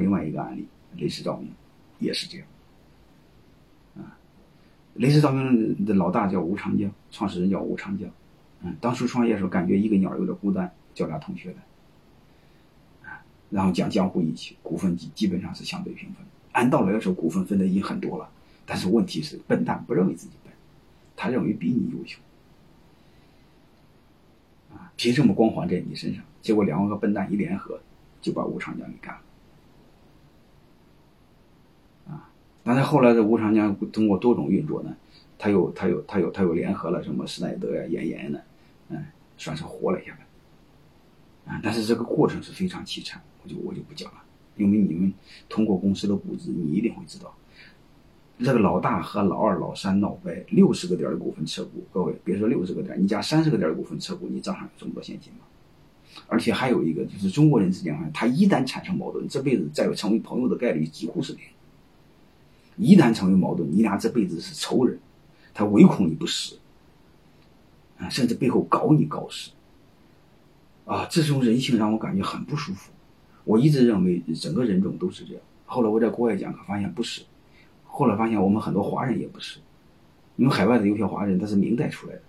另外一个案例，雷士照明也是这样。啊，雷士照明的老大叫吴长江，创始人叫吴长江。嗯，当初创业时候感觉一个鸟有点孤单，叫俩同学来，啊，然后讲江湖义气，股份基基本上是相对平分。按道理来说，股份分的已经很多了，但是问题是笨蛋不认为自己笨，他认为比你优秀。啊，凭什么光环在你身上？结果两个笨蛋一联合，就把吴长江给干了。但是后来的吴长江通过多种运作呢，他又他又他又他又联合了什么施耐德呀、妍妍呢，嗯，算是活了下来。啊，但是这个过程是非常凄惨，我就我就不讲了，因为你们通过公司的估值，你一定会知道。这个老大和老二、老三闹掰，六十个点的股份撤股，各位别说六十个点，你加三十个点的股份撤股，你账上有这么多现金吗？而且还有一个，就是中国人之间，他一旦产生矛盾，这辈子再有成为朋友的概率几乎是零。一旦成为矛盾，你俩这辈子是仇人，他唯恐你不死，啊，甚至背后搞你搞死，啊，这种人性让我感觉很不舒服。我一直认为整个人种都是这样，后来我在国外讲课发现不是。后来发现，我们很多华人也不是，因为海外的有些华人他是明代出来的，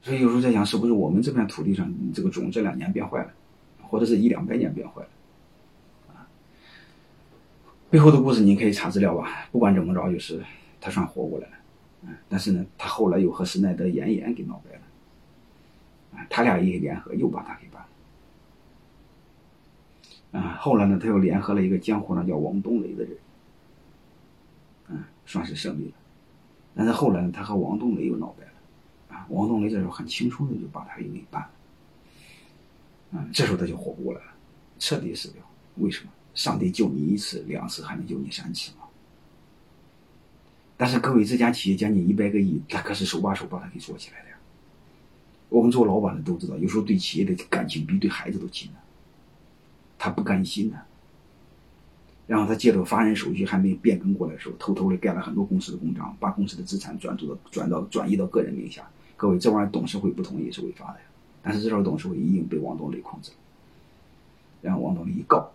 所以有时候在想，是不是我们这片土地上这个种这两年变坏了，或者是一两百年变坏了，背后的故事你可以查资料吧。不管怎么着，就是他算活过来了，嗯，但是呢，他后来又和施耐德、妍妍给闹掰了，啊，他俩一联合又把他给办了。啊，后来呢，他又联合了一个江湖上叫王冬雷的人，嗯，算是胜利了。但是后来呢，他和王冬雷又闹掰了，啊，王冬雷这时候很轻松的就把他给办了，嗯，这时候他就活不过来了，彻底死掉。为什么？上帝救你一次、两次，还能救你三次吗？但是各位，这家企业将近一百个亿，他可是手把手把他给做起来的呀。我们做老板的都知道，有时候对企业的感情比对孩子都亲呢。他不甘心呢，然后他借着法人手续还没变更过来的时候，偷偷的盖了很多公司的公章，把公司的资产转走到转到转移到个人名下。各位，这玩意儿董事会不同意是违法的呀。但是这时候董事会已经被王东雷控制了，然后王东雷一告，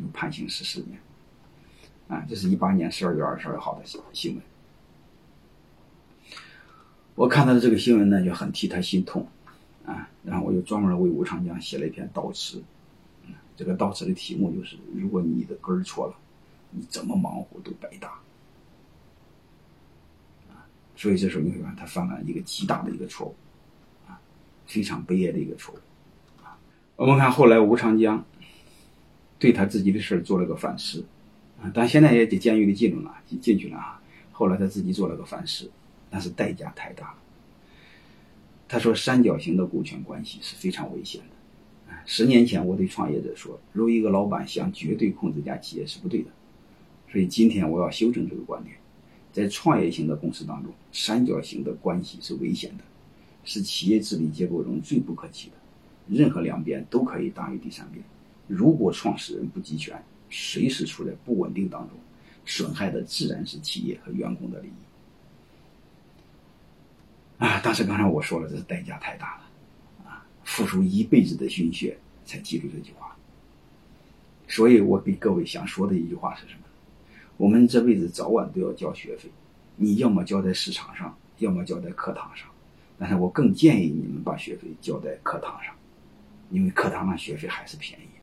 就判刑十四年。啊，这是一八年十二月二十二号的新闻。我看到的这个新闻呢，就很替他心痛，啊，然后我又专门为吴长江写了一篇悼词。这个悼词的题目就是：如果你的根错了，你怎么忙活都白搭。所以这时候你会发现他犯了一个极大的一个错误，啊，非常悲哀的一个错误。啊，我们看后来吴长江对他自己的事做了个反思，啊，但现在也进监狱里记录了，进去了啊。后来他自己做了个反思，但是代价太大了。他说，三角形的股权关系是非常危险的。十年前，我对创业者说：“如一个老板想绝对控制一家企业是不对的。”所以今天我要修正这个观点。在创业型的公司当中，三角形的关系是危险的，是企业治理结构中最不可取的。任何两边都可以大于第三边。如果创始人不集权，随时处在不稳定当中，损害的自然是企业和员工的利益。啊！但是刚才我说了，这是代价太大了。啊付出一辈子的心血才记住这句话，所以我给各位想说的一句话是什么？我们这辈子早晚都要交学费，你要么交在市场上，要么交在课堂上。但是我更建议你们把学费交在课堂上，因为课堂上学费还是便宜。